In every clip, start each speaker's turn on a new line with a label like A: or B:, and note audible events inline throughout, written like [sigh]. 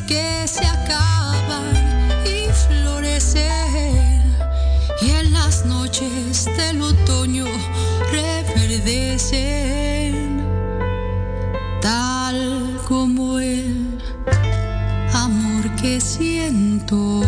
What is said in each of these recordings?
A: que se acaban y florecen y en las noches del otoño reverdecen tal como el amor que siento.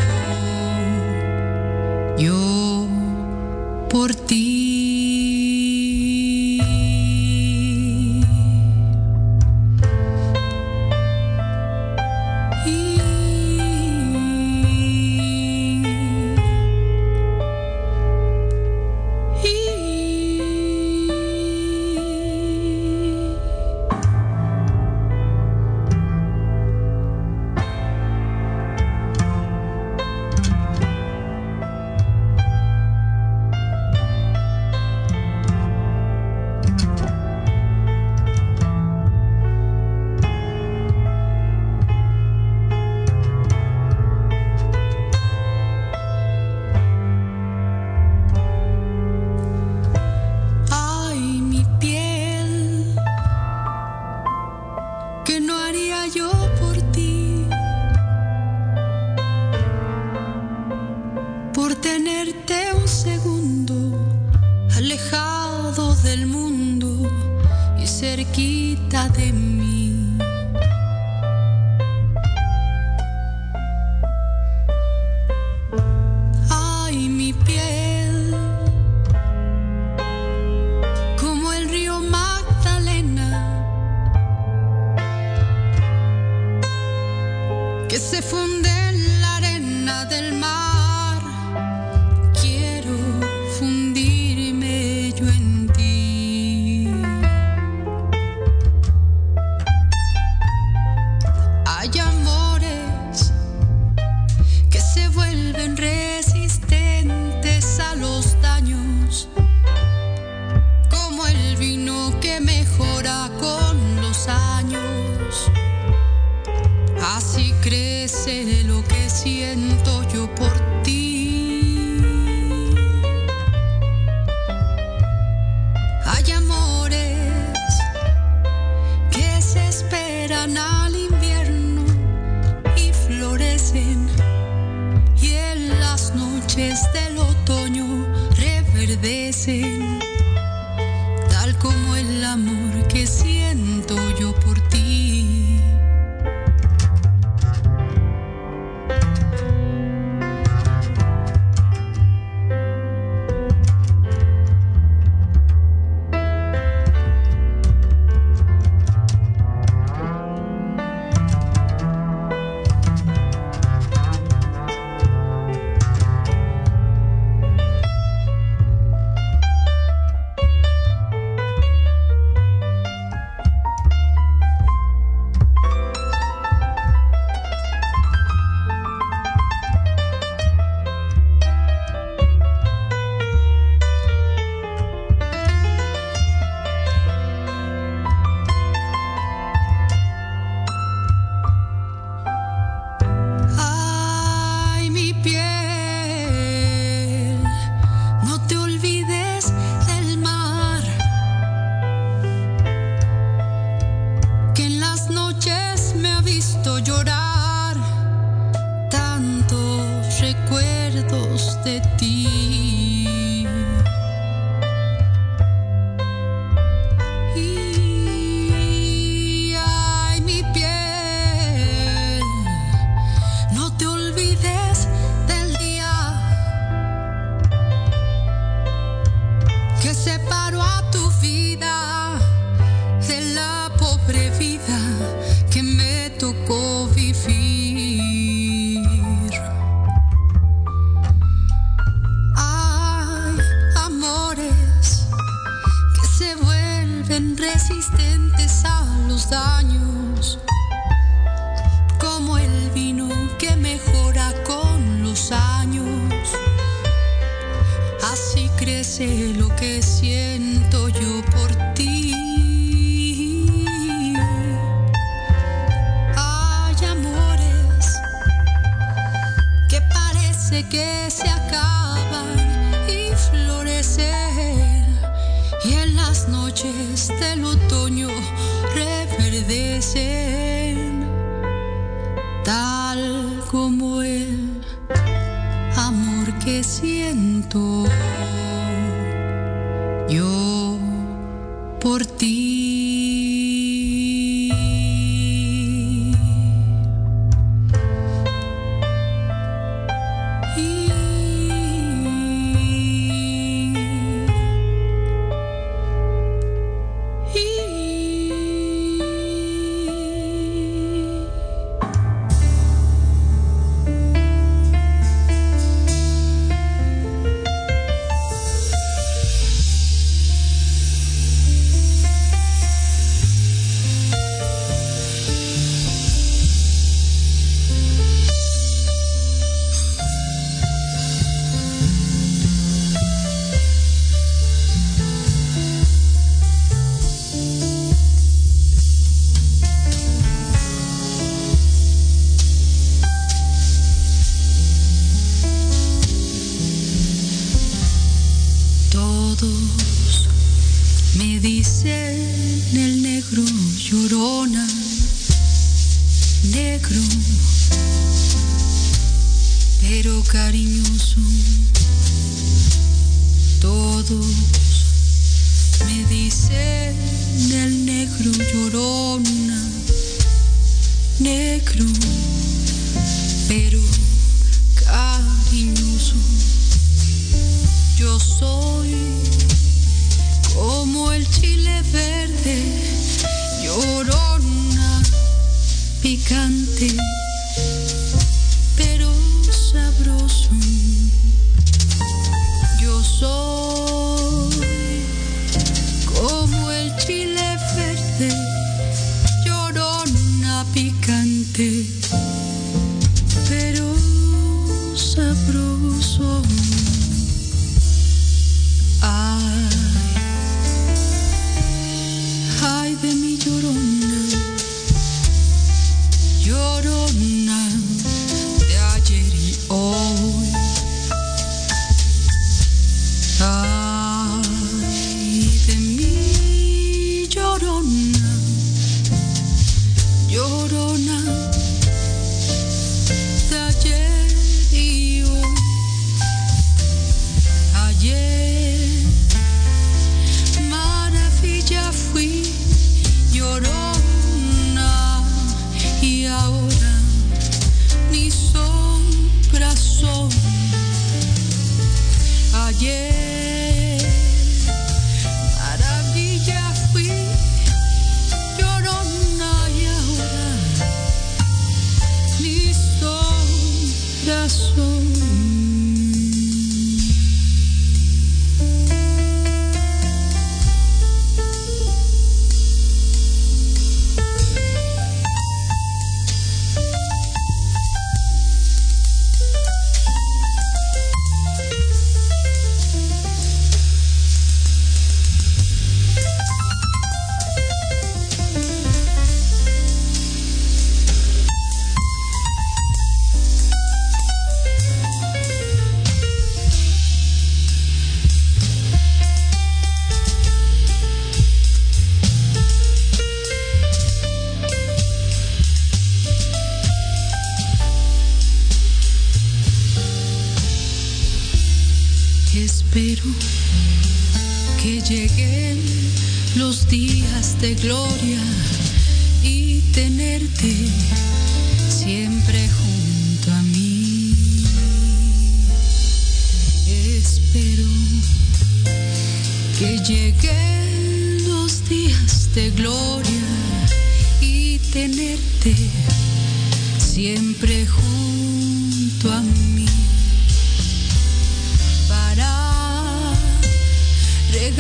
A: that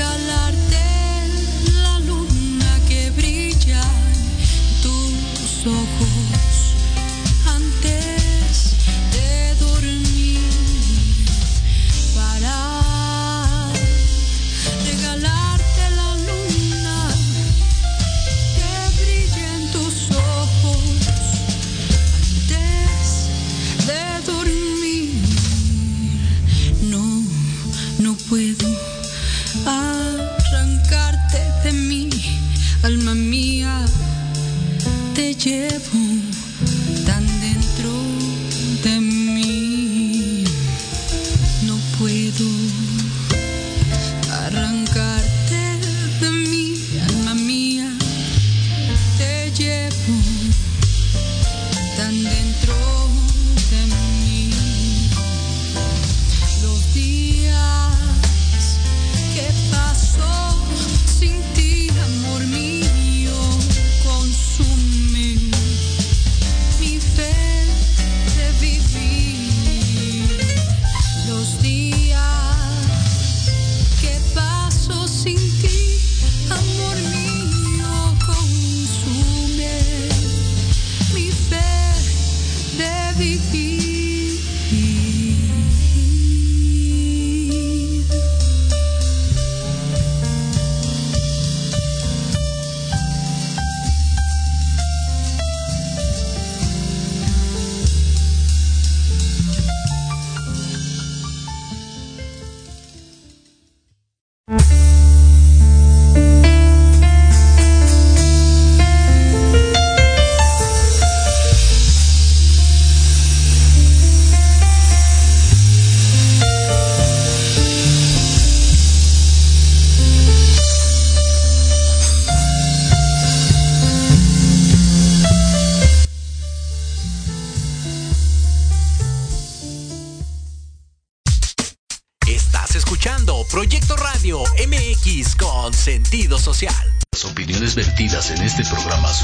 A: regalarte la luna que brilla tus ojos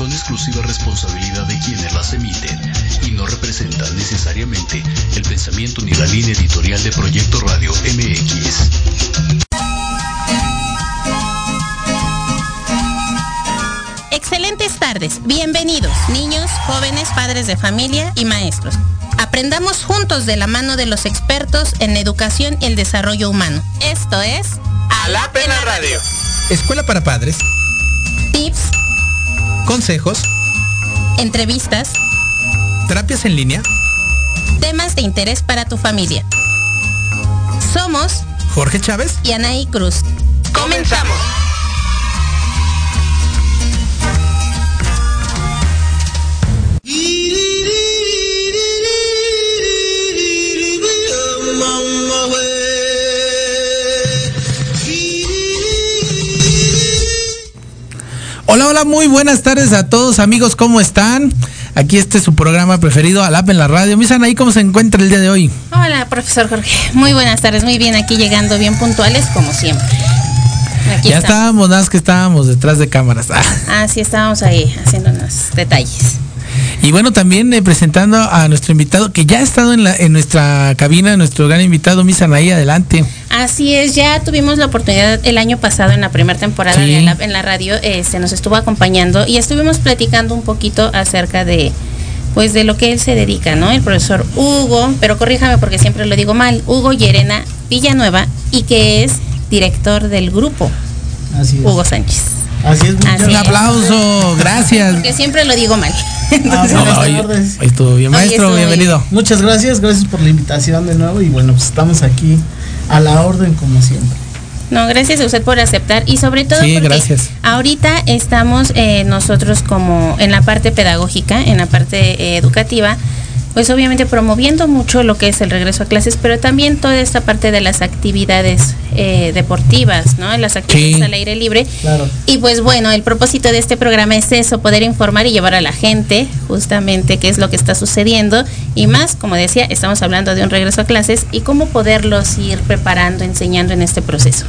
B: son exclusiva responsabilidad de quienes las emiten y no representan necesariamente el pensamiento ni la línea editorial de Proyecto Radio MX.
C: Excelentes tardes, bienvenidos, niños, jóvenes, padres de familia y maestros. Aprendamos juntos de la mano de los expertos en educación y el desarrollo humano. Esto es
D: en la radio.
E: Escuela para padres, consejos,
C: entrevistas,
E: terapias en línea.
C: temas de interés para tu familia. Somos
E: Jorge Chávez,
C: y Anaí Cruz.
D: Comenzamos.
E: Hola, hola, muy buenas tardes a todos amigos, ¿cómo están? Aquí este es su programa preferido, Alap en la radio. Misan ahí cómo se encuentra el día de hoy.
C: Hola, profesor Jorge. Muy buenas tardes, muy bien aquí llegando bien puntuales como siempre. Aquí
E: ya
C: estamos.
E: estábamos, nada más que estábamos detrás de cámaras. Ah. [laughs]
C: Ah, sí, estábamos ahí haciendo unos detalles.
E: Y bueno, también eh, presentando a nuestro invitado que ya ha estado en, la, en nuestra cabina, nuestro gran invitado, Misan ahí, adelante.
C: Así es, ya tuvimos la oportunidad el año pasado en la primera temporada
E: Sí.
C: de la, en la radio, eh, se nos estuvo acompañando y estuvimos platicando un poquito acerca de pues de lo que él se dedica, ¿no? El profesor Hugo, pero corríjame porque siempre lo digo mal, Hugo Llerena Villanueva y que es director del grupo
F: Así es.
C: Hugo Sánchez.
F: Así es.
C: Así
E: Un
C: es.
E: aplauso, gracias.
C: Que siempre lo digo mal.
F: Ah,
E: No,
F: buenas
E: hoy,
F: tardes.
E: hoy estuvo bien,
C: Hoy
E: maestro,
C: estuvo
E: bienvenido.
F: Muchas gracias, gracias por la invitación de nuevo y bueno, pues estamos aquí a la orden como siempre.
C: No, gracias a usted por aceptar y sobre todo
E: Sí,
C: porque
E: gracias.
C: ahorita estamos eh, nosotros como en la parte pedagógica, en la parte eh, educativa, pues obviamente promoviendo mucho lo que es el regreso a clases, pero también toda esta parte de las actividades eh, deportivas, ¿no? Las actividades
E: Sí.
C: al aire libre.
F: Claro.
C: Y pues bueno, el propósito de este programa es eso, poder informar y llevar a la gente justamente qué es lo que está sucediendo y más, como decía, estamos hablando de un regreso a clases y cómo poderlos ir preparando, enseñando en este proceso.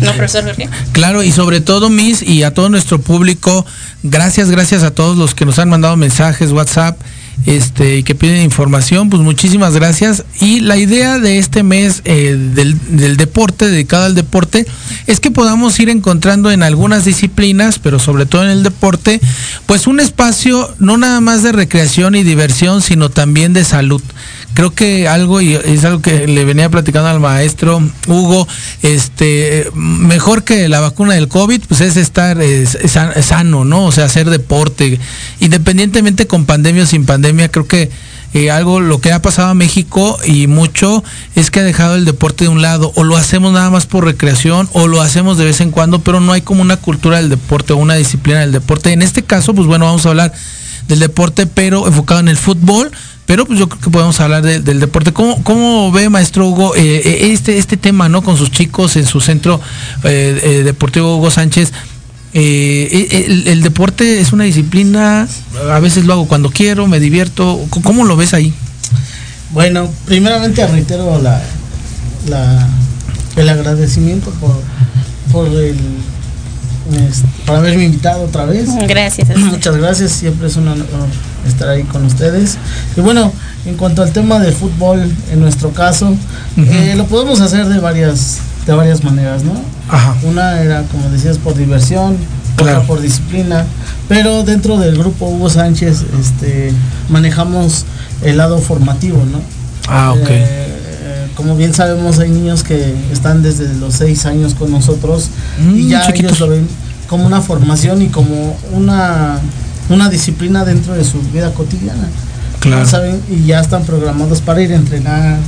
C: ¿No, profesor Jorge?
E: Claro, y sobre todo, Miss, y a todo nuestro público, gracias, gracias a todos los que nos han mandado mensajes, WhatsApp, este, y que piden información, pues muchísimas gracias. Y la idea de este mes eh, del, del deporte, dedicado al deporte, es que podamos ir encontrando en algunas disciplinas, pero sobre todo en el deporte, pues un espacio no nada más de recreación y diversión, sino también de salud creo que algo y es algo que le venía platicando al maestro Hugo este mejor que la vacuna del covid pues es estar es, es san- es sano no o sea hacer deporte. Independientemente con pandemia o sin pandemia creo que eh, algo lo que ha pasado a México y mucho es que ha dejado el deporte de un lado. O lo hacemos nada más por recreación o lo hacemos de vez en cuando pero no hay como una cultura del deporte o una disciplina del deporte. En este caso pues bueno vamos a hablar del deporte pero enfocado en el fútbol pero pues yo creo que podemos hablar de- del deporte. ¿Cómo, cómo ve, maestro Hugo, eh, eh, este, este tema, ¿no? Con sus chicos en su centro eh, eh, deportivo Hugo Sánchez. Eh, el, el deporte es una disciplina, a veces lo hago cuando quiero, me divierto. ¿Cómo lo ves ahí?
F: Bueno, primeramente reitero la, la- el agradecimiento por, por el es- por haberme invitado otra vez.
C: Gracias.
F: Muchas gracias, siempre es un honor estar ahí con ustedes. Y bueno, en cuanto al tema del fútbol, en nuestro caso, eh, lo podemos hacer de varias, de varias maneras, ¿no?
E: Ajá.
F: Una era, como decías, por diversión,
E: Claro.
F: otra por disciplina, pero dentro del grupo Hugo Sánchez este, manejamos el lado formativo, ¿no?
E: Ah, ok.
F: Eh, como bien sabemos, hay niños que están desde los seis años con nosotros y
E: Mm,
F: ya
E: chiquitos.
F: ellos lo ven como una formación y como una, una disciplina dentro de su vida cotidiana.
E: Claro.
F: ¿Saben? Y ya están programados para ir a entrenar,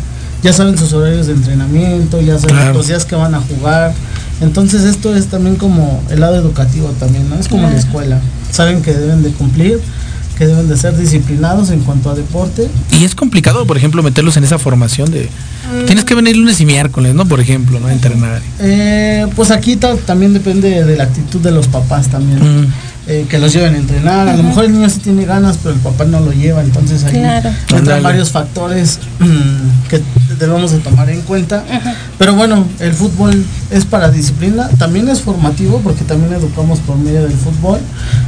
F: ya saben sus horarios de entrenamiento, ya saben
E: Claro.
F: los días que van a jugar. Entonces esto es también como el lado educativo también, ¿no? Es como la escuela. Saben que deben de cumplir, que deben de ser disciplinados en cuanto a deporte.
E: Y es complicado, por ejemplo, meterlos en esa formación de... Tienes que venir lunes y miércoles, ¿no? Por ejemplo, ¿no? A entrenar.
F: Eh, pues aquí ta- también depende de la actitud de los papás también.
E: Mm.
F: Eh, que los lleven a entrenar. A lo mejor el niño sí tiene ganas, pero el papá no lo lleva. Entonces ahí
C: Claro.
F: entran varios factores mm, que debemos de tomar en cuenta. Pero bueno, el fútbol es para disciplina. También es formativo porque también educamos por medio del fútbol.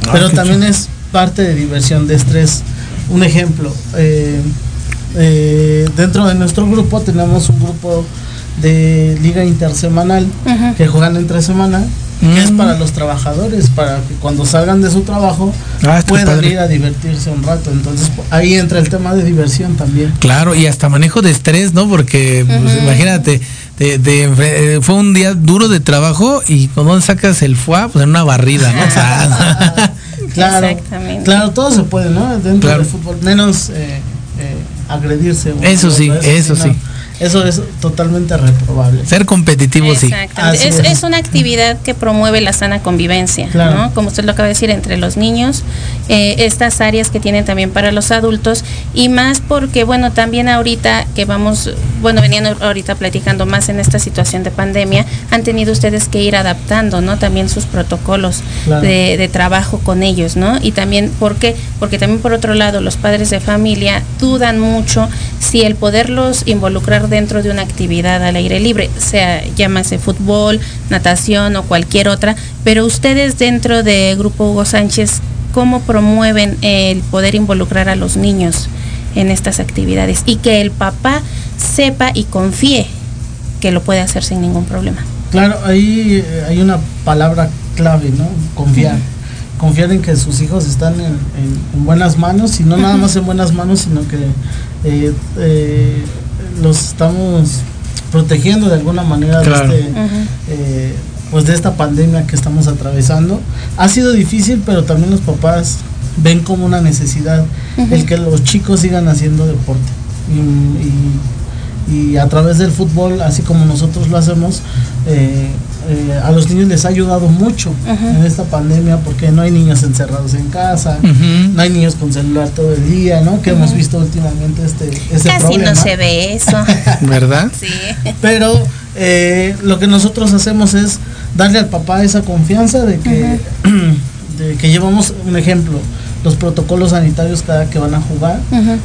E: Ah,
F: pero también es parte de diversión, de estrés. Un ejemplo. eh, eh, dentro de nuestro grupo tenemos un grupo de liga intersemanal que juegan entre semana que es
E: Mm.
F: para los trabajadores para que cuando salgan de su trabajo
E: Ah,
F: puedan ir a divertirse un rato entonces ahí entra el tema de diversión también
E: Claro, y hasta manejo de estrés, ¿no? Porque, pues, imagínate, de, de eh, fue un día duro de trabajo y cuando sacas el fuá, pues en una barrida, ¿no? O sea, [laughs] [laughs]
F: claro
C: Exactamente.
F: claro todo se puede no dentro
E: Claro.
F: del fútbol menos eh, eh, agredirse
E: Eso sí, eso sí.
F: Eso es totalmente reprobable
E: ser competitivo, sí.
C: Es,
F: es.
C: es una actividad que promueve la sana convivencia,
F: Claro.
C: ¿no? Como usted lo acaba de decir, entre los niños, eh, estas áreas que tienen también para los adultos y más porque, bueno, también ahorita que vamos, bueno, venían ahorita platicando más en esta situación de pandemia, han tenido ustedes que ir adaptando, ¿no? También sus protocolos
F: Claro.
C: de, de trabajo con ellos, ¿no? Y también, ¿por qué? Porque también por otro lado, los padres de familia dudan mucho si el poderlos involucrar dentro de una actividad al aire libre, sea llámase fútbol, natación o cualquier otra, pero ustedes dentro de Grupo Hugo Sánchez, ¿cómo promueven el poder involucrar a los niños en estas actividades y que el papá sepa y confíe que lo puede hacer sin ningún problema?
F: Claro, ahí eh, hay una palabra clave, ¿no? Confiar. Confiar en que sus hijos están en, en- en buenas manos, y no nada más en buenas manos, sino que eh, eh, los estamos protegiendo de alguna manera
E: Claro.
F: de, este, eh, pues de esta pandemia que estamos atravesando. Ha sido difícil, pero también los papás ven como una necesidad el que los chicos sigan haciendo deporte. Y, y- y a través del fútbol, así como nosotros lo hacemos, eh, eh, a los niños les ha ayudado mucho en esta pandemia porque no hay niños encerrados en casa, no hay niños con celular todo el día, ¿no? Que hemos visto últimamente este, este
C: Casi
F: problema.
C: no se ve eso. [laughs]
E: ¿Verdad?
C: sí.
F: Pero eh, lo que nosotros hacemos es darle al papá esa confianza de que, [clears throat] de que llevamos un ejemplo, los protocolos sanitarios cada que van a jugar.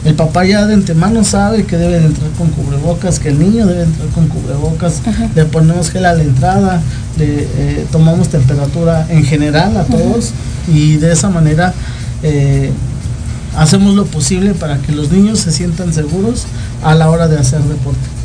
F: El papá ya de antemano sabe que debe de entrar con cubrebocas, que el niño debe entrar con cubrebocas, le ponemos gel a la entrada, de, eh, tomamos temperatura en general a todos y de esa manera eh, hacemos lo posible para que los niños se sientan seguros a la hora de hacer deporte.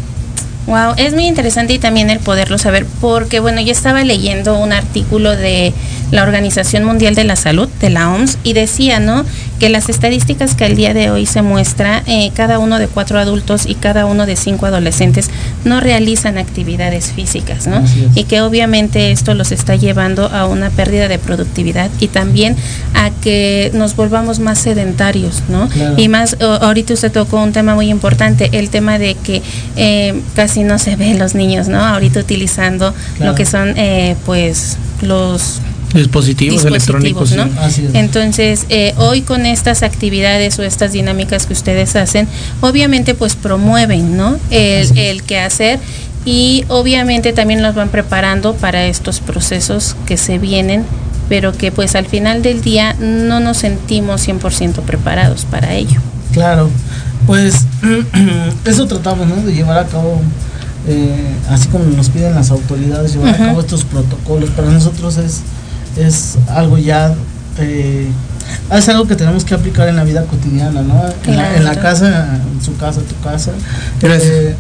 C: Wow, es muy interesante y también el poderlo saber porque bueno, yo estaba leyendo un artículo de la Organización Mundial de la Salud, de la OMS, y decía, ¿no? Que las estadísticas que al día de hoy se muestra, eh, cada uno de cuatro adultos y cada uno de cinco adolescentes no realizan actividades físicas, ¿no? Y que obviamente esto los está llevando a una pérdida de productividad y también a que nos volvamos más sedentarios, ¿no?
F: Claro.
C: Y más, ahorita usted tocó un tema muy importante, el tema de que eh, casi no se ven los niños, ¿no? Ahorita utilizando
F: Claro.
C: lo que son, eh, pues, los
E: Dispositivos, electrónicos.
C: ¿no?
E: sí.
F: Así es.
C: Entonces, eh, hoy con estas actividades o estas dinámicas que ustedes hacen, obviamente pues promueven, ¿no? El, el qué hacer y obviamente también los van preparando para estos procesos que se vienen, pero que pues al final del día no nos sentimos 100% preparados para ello.
F: Claro, pues [clears throat] eso tratamos, ¿no? De llevar a cabo, eh, así como nos piden las autoridades, llevar a cabo estos protocolos. Para nosotros es, es algo ya, eh, es algo que tenemos que aplicar en la vida cotidiana, ¿no? En, la, en la casa, en su casa, tu casa.
E: Gracias.
F: eh,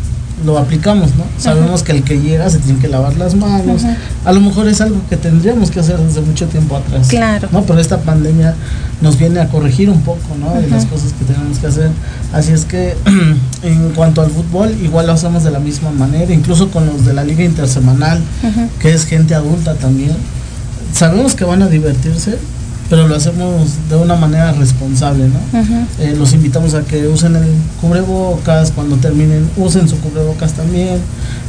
F: lo aplicamos, ¿no? Sabemos que el que llega se tiene que lavar las manos. A lo mejor es algo que tendríamos que hacer desde mucho tiempo atrás.
C: Claro.
F: ¿no? Pero esta pandemia nos viene a corregir un poco, ¿no? De las cosas que tenemos que hacer. Así es que [clears throat] en cuanto al fútbol, igual lo hacemos de la misma manera, incluso con los de la liga intersemanal, que es gente adulta también. Sabemos que van a divertirse, pero lo hacemos de una manera responsable, ¿no? Eh, los invitamos a que usen el cubrebocas, cuando terminen usen su cubrebocas también,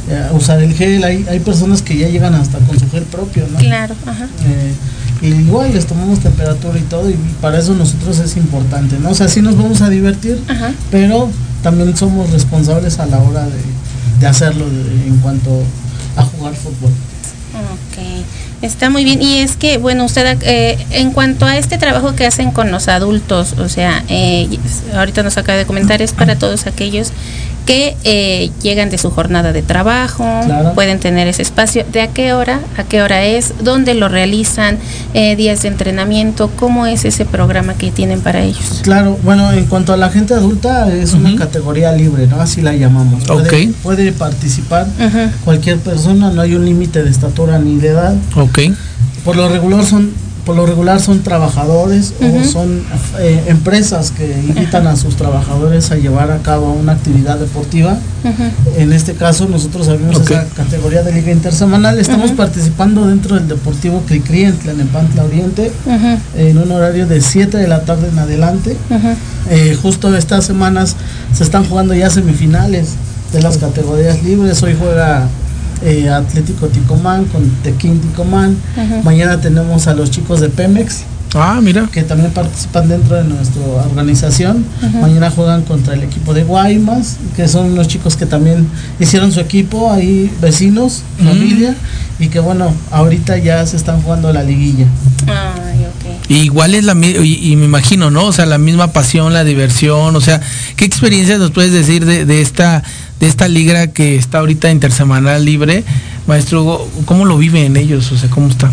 F: eh, usar el gel, hay, hay personas que ya llegan hasta con su gel propio, ¿no?
C: Claro, ajá.
F: Eh, y igual les tomamos temperatura y todo, y para eso nosotros es importante, ¿no? O sea, sí nos vamos a divertir,
C: Ajá.
F: pero también somos responsables a la hora de, de hacerlo de- en cuanto a jugar fútbol.
C: Está muy bien. Y es que, bueno, usted, eh, en cuanto a este trabajo que hacen con los adultos, o sea, eh, ahorita nos acaba de comentar, es para todos aquellos que eh, llegan de su jornada de trabajo,
F: Claro.
C: pueden tener ese espacio. ¿De a qué hora? ¿A qué hora es? ¿Dónde lo realizan? Eh, ¿Días de entrenamiento? ¿Cómo es ese programa que tienen para ellos?
F: Claro, bueno, en cuanto a la gente adulta, es una categoría libre, ¿no? Así la llamamos. Puede,
E: Ok.
F: puede participar cualquier persona, no hay un límite de estatura ni de edad.
E: Ok.
F: Por lo regular son por lo regular son trabajadores o son eh, empresas que invitan a sus trabajadores a llevar a cabo una actividad deportiva. En este caso nosotros abrimos
E: Ok.
F: esa categoría de liga intersemanal. Estamos participando dentro del Deportivo Cricri en Tlanepantla Oriente en un horario de 7 de la tarde en adelante. Eh, justo estas semanas se están jugando ya semifinales de las categorías libres. Hoy juega eh, Atlético Ticomán con Tequín Ticomán. Mañana tenemos a los chicos de Pemex
E: Ah, mira.
F: que también participan dentro de nuestra organización. Mañana juegan contra el equipo de Guaymas, que son unos chicos que también hicieron su equipo, ahí vecinos, familia, y que bueno, ahorita ya se están jugando la liguilla.
C: Ay.
E: Y igual es la y, y me imagino, ¿no? O sea, la misma pasión, la diversión, o sea, ¿qué experiencias nos puedes decir de, de esta de esta liga que está ahorita intersemanal libre? Maestro Hugo, ¿cómo lo viven ellos? O sea, ¿cómo está?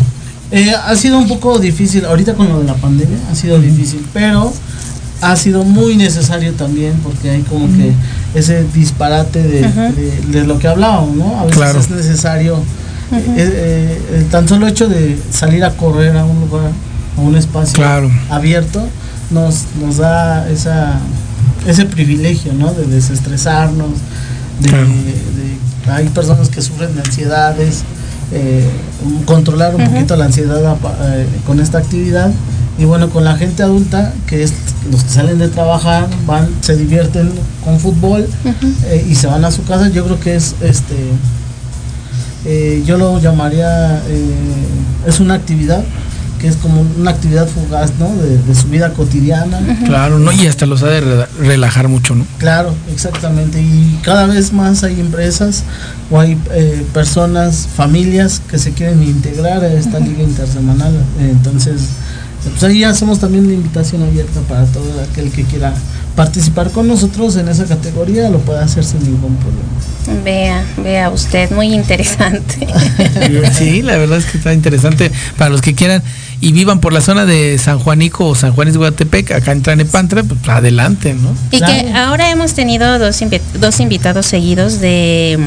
F: Eh, ha sido un poco difícil, ahorita con lo de la pandemia ha sido difícil, pero ha sido muy necesario también porque hay como que ese disparate de,
C: Ujú.
F: de- de lo que hablábamos, ¿no? A veces
E: Claro.
F: es necesario, eh, eh, el tan solo hecho de salir a correr a un lugar, a un espacio
E: Claro.
F: abierto, nos, nos da esa, ese privilegio, ¿no? De desestresarnos, de,
E: Claro.
F: de- hay personas que sufren de ansiedades, eh, controlar un poquito la ansiedad eh, con esta actividad y bueno con la gente adulta que es los que salen de trabajar van se divierten con fútbol eh, y se van a su casa yo creo que es este eh, yo lo llamaría eh, es una actividad que es como una actividad fugaz no de, de su vida cotidiana
E: Claro, ¿no? Y hasta los ha de re- relajar mucho, ¿no?
F: Claro, exactamente. Y cada vez más hay empresas o hay eh, personas, familias que se quieren integrar a esta liga intersemanal. Entonces, Pues ahí hacemos también una invitación abierta para todo aquel que quiera participar con nosotros en esa categoría, lo puede hacer sin ningún problema.
C: Vea, vea usted, muy interesante. [laughs]
E: Sí, la verdad es que está interesante para los que quieran y vivan por la zona de San Juanico o San Juanes Guatepec, acá en Tlanepantra, pues adelante, ¿no?
C: Y que ahora hemos tenido dos, invi- dos invitados seguidos de,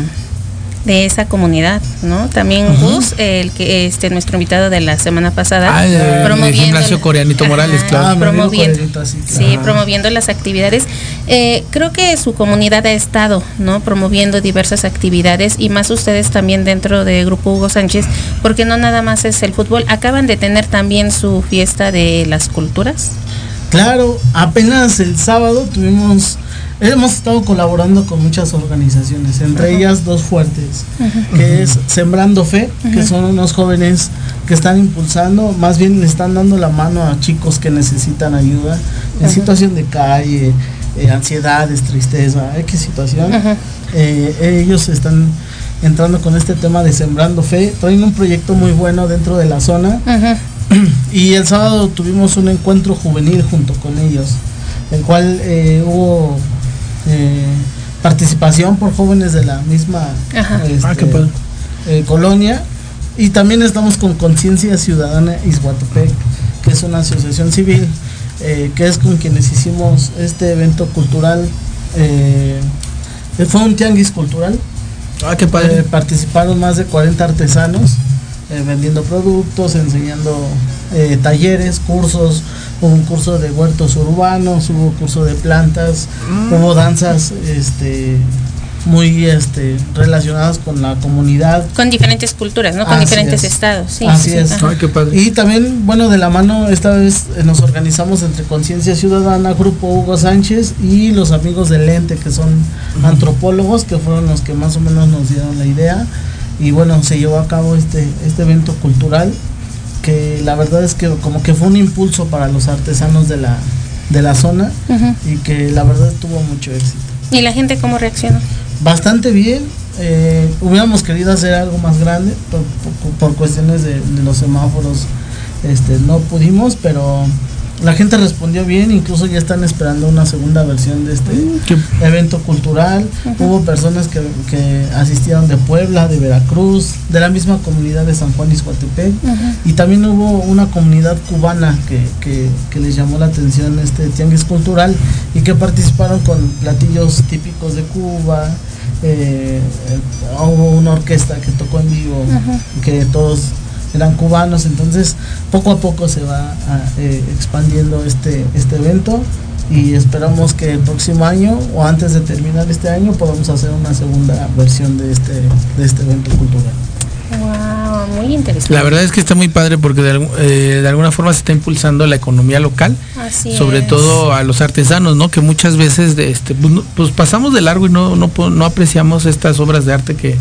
C: de esa comunidad, ¿no? También Gus, el que este nuestro invitado de la semana pasada,
E: Ah, el
C: promoviendo
E: Coreanito Morales, claro.
F: Ah,
C: promoviendo,
F: sí,
C: promoviendo las actividades. Eh, creo que su comunidad ha estado, ¿no? Promoviendo diversas actividades y más ustedes también dentro de Grupo Hugo Sánchez, porque no nada más es el fútbol. Acaban de tener también su fiesta de las culturas.
F: Claro, apenas el sábado tuvimos, hemos estado colaborando con muchas organizaciones, entre ellas dos fuertes, que es Sembrando Fe, que son unos jóvenes que están impulsando, más bien le están dando la mano a chicos que necesitan ayuda en situación de calle, eh, ansiedades, tristeza, X situación. Eh, ellos están entrando con este tema de Sembrando Fe, traen un proyecto muy bueno dentro de la zona. [clears throat] Y el sábado tuvimos un encuentro juvenil junto con ellos, el cual eh, hubo eh, participación por jóvenes de la misma este,
E: Ah,
F: eh, colonia. Y también estamos con Conciencia Ciudadana Izhuatepec, que es una asociación civil, eh, que es con quienes hicimos este evento cultural. eh, fue un tianguis cultural,
E: Ah, qué
F: eh,
E: padre.
F: participaron más de 40 artesanos eh, vendiendo productos, enseñando eh, talleres, cursos. Hubo un curso de huertos urbanos, hubo curso de plantas, hubo danzas este, muy este, relacionadas con la comunidad.
C: Con diferentes culturas, ¿no? Con
F: Así
C: diferentes
F: es.
C: estados. Sí,
F: Así
C: sí, sí.
F: es.
E: Ay, qué padre.
F: Y también, bueno, de la mano, esta vez eh, nos organizamos entre Conciencia Ciudadana, Grupo Hugo Sánchez y los amigos del Ente, que son antropólogos, que fueron los que más o menos nos dieron la idea. Y bueno, se llevó a cabo este, este evento cultural, que la verdad es que como que fue un impulso para los artesanos de la, de la zona y que la verdad tuvo mucho éxito.
C: ¿Y la gente cómo reaccionó?
F: Bastante bien. eh, hubiéramos querido hacer algo más grande por, por- por cuestiones de, de los semáforos. Este, no pudimos, pero la gente respondió bien. Incluso ya están esperando una segunda versión de este
E: Qué-
F: evento cultural. Hubo personas que, que asistieron de Puebla, de Veracruz, de la misma comunidad de San Juan Izhuatepec. Y también hubo una comunidad cubana que, que, que les llamó la atención este tianguis cultural y que participaron con platillos típicos de Cuba. eh, eh, hubo una orquesta que tocó en vivo, que todos eran cubanos, entonces poco a poco se va a, eh, expandiendo este, este evento y esperamos que el próximo año o antes de terminar este año podamos hacer una segunda versión de este, de este evento cultural.
C: Wow, muy interesante.
E: La verdad es que está muy padre porque de, eh, de alguna forma se está impulsando la economía local,
C: Así
E: sobre
C: es.
E: todo a los artesanos, ¿no? Que muchas veces de este, pues, no- pues pasamos de largo y no, no, no apreciamos estas obras de arte que,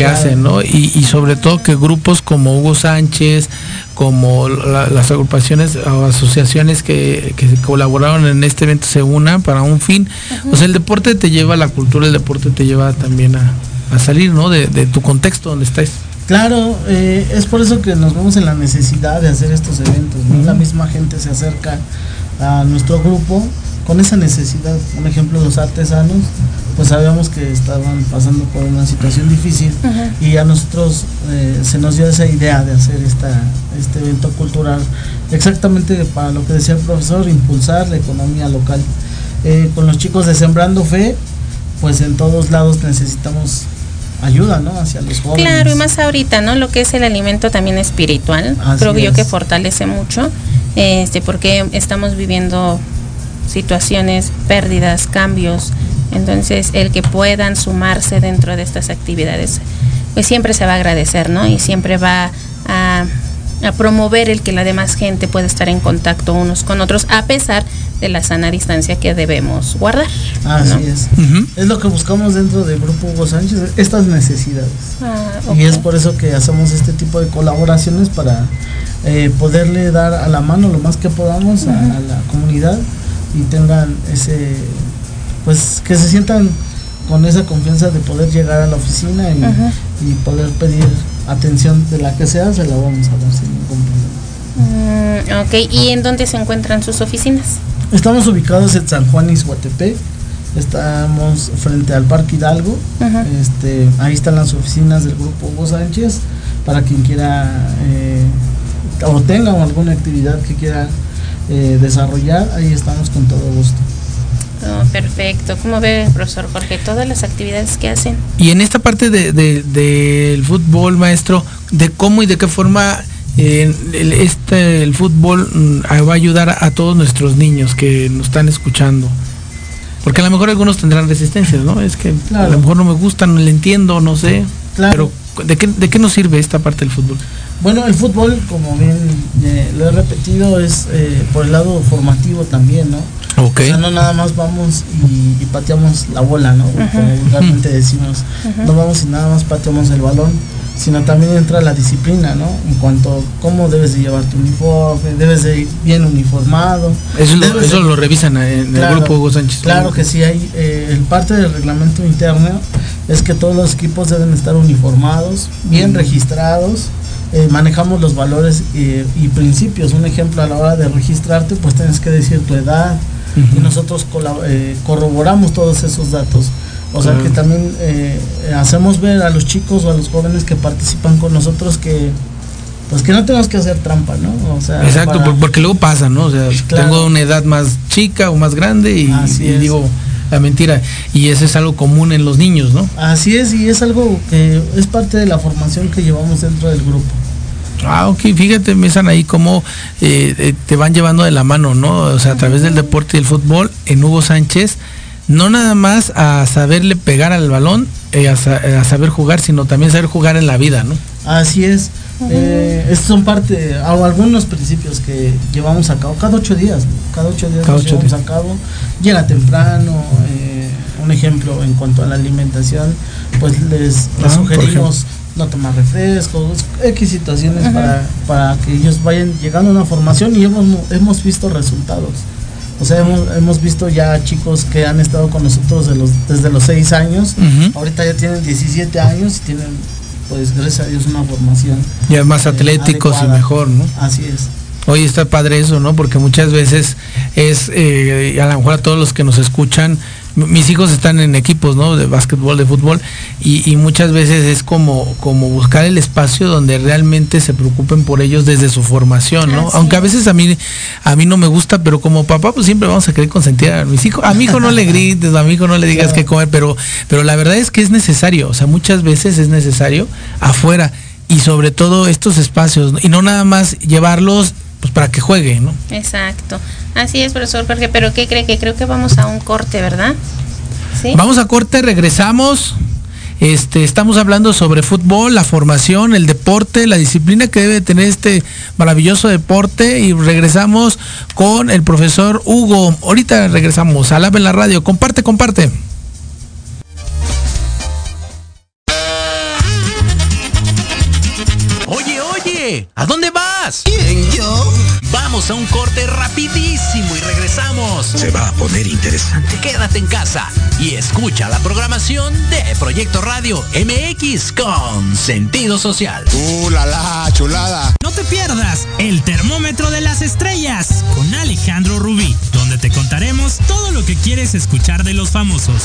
E: que
F: Claro.
E: hacen, ¿no? Y, y sobre todo que grupos como Hugo Sánchez, como la- las agrupaciones o asociaciones que, que colaboraron en este evento se unan para un fin. O sea, el deporte te lleva a la cultura, el deporte te lleva también a, a salir, ¿no? De, de tu contexto donde estás.
F: Claro, eh, es por eso que nos vemos en la necesidad de hacer estos eventos. ¿no? La misma gente se acerca a nuestro grupo con esa necesidad. Un ejemplo, los artesanos, pues sabíamos que estaban pasando por una situación difícil y a nosotros eh, se nos dio esa idea de hacer esta, este evento cultural exactamente para lo que decía el profesor, impulsar la economía local. Eh, con los chicos de Sembrando Fe, pues en todos lados necesitamos ayuda, ¿no? Hacia los jóvenes.
C: Claro, y más ahorita, ¿no? Lo que es el alimento también espiritual,
F: Así
C: creo yo
F: es.
C: que fortalece mucho, este, porque estamos viviendo situaciones, pérdidas, cambios, entonces el que puedan sumarse dentro de estas actividades, pues siempre se va a agradecer, ¿no? Y siempre va a, a promover el que la demás gente pueda estar en contacto unos con otros, a pesar de la sana distancia que debemos guardar.
F: Así
C: ¿no?
F: es. Es lo que buscamos dentro del Grupo Hugo Sánchez, estas necesidades.
C: Ah,
F: Y es por eso que hacemos este tipo de colaboraciones para eh, poderle dar a la mano lo más que podamos a, a la comunidad y tengan ese, pues que se sientan con esa confianza de poder llegar a la oficina y, poder pedir atención de la que sea, se la vamos a dar sin ningún problema.
C: Mm, ok, ¿y en dónde se encuentran sus oficinas?
F: Estamos ubicados en San Juan Izhuatepec. Estamos frente al Parque Hidalgo.
C: Ajá.
F: Este, ahí están las oficinas del grupo Hugo Sánchez para quien quiera eh, o tenga alguna actividad que quiera eh, desarrollar. Ahí estamos con todo gusto.
C: Oh, perfecto. ¿Cómo ve, profesor Jorge, todas las actividades que hacen?
E: Y en esta parte de- de- del fútbol, maestro, de cómo y de qué forma eh, el, este, el fútbol mm, va a ayudar a todos nuestros niños que nos están escuchando. Porque a lo mejor algunos tendrán resistencias, ¿no? Es que a lo mejor no me gusta, no le entiendo, no sé.
F: Claro.
E: Pero ¿de qué, ¿de qué nos sirve esta parte del fútbol?
F: Bueno, el fútbol, como bien eh, lo he repetido, es eh, por el lado formativo también, ¿no?
E: Ok.
F: O sea, no nada más vamos y, y pateamos la bola, ¿no? Como vulgarmente decimos. No vamos y nada más pateamos el balón, sino también entra la disciplina, ¿no? En cuanto a cómo debes de llevar tu uniforme, debes de ir bien uniformado.
E: Eso, lo,
F: debes
E: eso
F: de-
E: lo revisan en
F: Claro,
E: el grupo Hugo Sánchez.
F: Claro que sí, hay eh, el parte del reglamento interno es que todos los equipos deben estar uniformados, bien registrados, eh, manejamos los valores eh, y principios. Un ejemplo a la hora de registrarte, pues tienes que decir tu edad y nosotros eh, corroboramos todos esos datos. O sea que también hacemos ver a los chicos o a los jóvenes que participan con nosotros que pues que no tenemos que hacer trampa, ¿no? O sea,
E: Exacto,
F: para-
E: porque luego pasa, ¿no? O sea,
F: Claro.
E: tengo una edad más chica o más grande y, y digo la mentira. Y eso es algo común en los niños, ¿no?
F: Así es, y es algo que es parte de la formación que llevamos dentro del grupo.
E: Ah, ok, fíjate, Mesan, ahí cómo eh, eh, te van llevando de la mano, ¿no? O sea, a través del deporte y el fútbol, en Hugo Sánchez, no nada más a saberle pegar al balón, eh, a, sa- a saber jugar, sino también saber jugar en la vida, ¿no?
F: Así es. Eh, estos son parte, o algunos principios que llevamos a cabo cada ocho días. ¿no? Cada ocho días
E: Cada
F: los
E: ocho
F: llevamos
E: días.
F: a cabo. Llega temprano. eh, un ejemplo en cuanto a la alimentación, pues les, les
E: Ah,
F: sugerimos no tomar refrescos, X situaciones para, para que ellos vayan llegando a una formación y hemos, hemos visto resultados. O sea, hemos, hemos visto ya chicos que han estado con nosotros de los, desde los 6 años, ahorita ya tienen 17 años y tienen, pues gracias a Dios, una formación.
E: Ya más
F: eh,
E: atléticos y mejor, ¿no?
F: Así es.
E: Oye, está padre eso, ¿no? Porque muchas veces es, eh, a lo mejor a todos los que nos escuchan, mis hijos están en equipos, ¿no? De básquetbol, de fútbol, y, y muchas veces es como, como buscar el espacio donde realmente se preocupen por ellos desde su formación, ¿no?
C: Así
E: Aunque a
C: es.
E: veces a mí, a mí no me gusta, pero como papá, pues siempre vamos a querer consentir a mis hijos. A mi hijo no le grites, a mi hijo no le digas
F: Claro.
E: qué comer, pero, pero la verdad es que es necesario, o sea, muchas veces es necesario afuera y sobre todo estos espacios, y no nada más llevarlos pues para que jueguen, ¿no?
C: Exacto. Así es, profesor Jorge, pero ¿qué cree? Que creo que vamos a un corte, ¿verdad? Sí.
E: Vamos a corte, regresamos. Este, estamos hablando sobre fútbol, la formación, el deporte, la disciplina que debe tener este maravilloso deporte y regresamos con el profesor Hugo. Ahorita regresamos. Alaba en la radio. Comparte, comparte.
D: Oye, oye, ¿a dónde vas?
G: ¿Quién?
D: Vamos a un corte rapidísimo y regresamos.
G: Se va a poner interesante.
D: Quédate en casa y escucha la programación de Proyecto Radio MX con sentido social.
G: ¡Uh, la, la, chulada!
H: No te pierdas el termómetro de las estrellas con Alejandro Rubí, donde te contaremos todo lo que quieres escuchar de los famosos.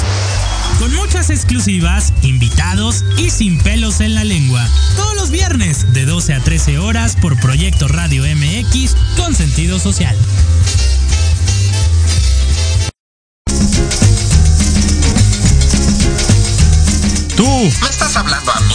H: Con muchas exclusivas, invitados y sin pelos en la lengua. Todos los viernes de 12 a 13 horas por Proyecto Radio MX con sentido social.
I: Tú,
G: ¿Me estás hablando a mí?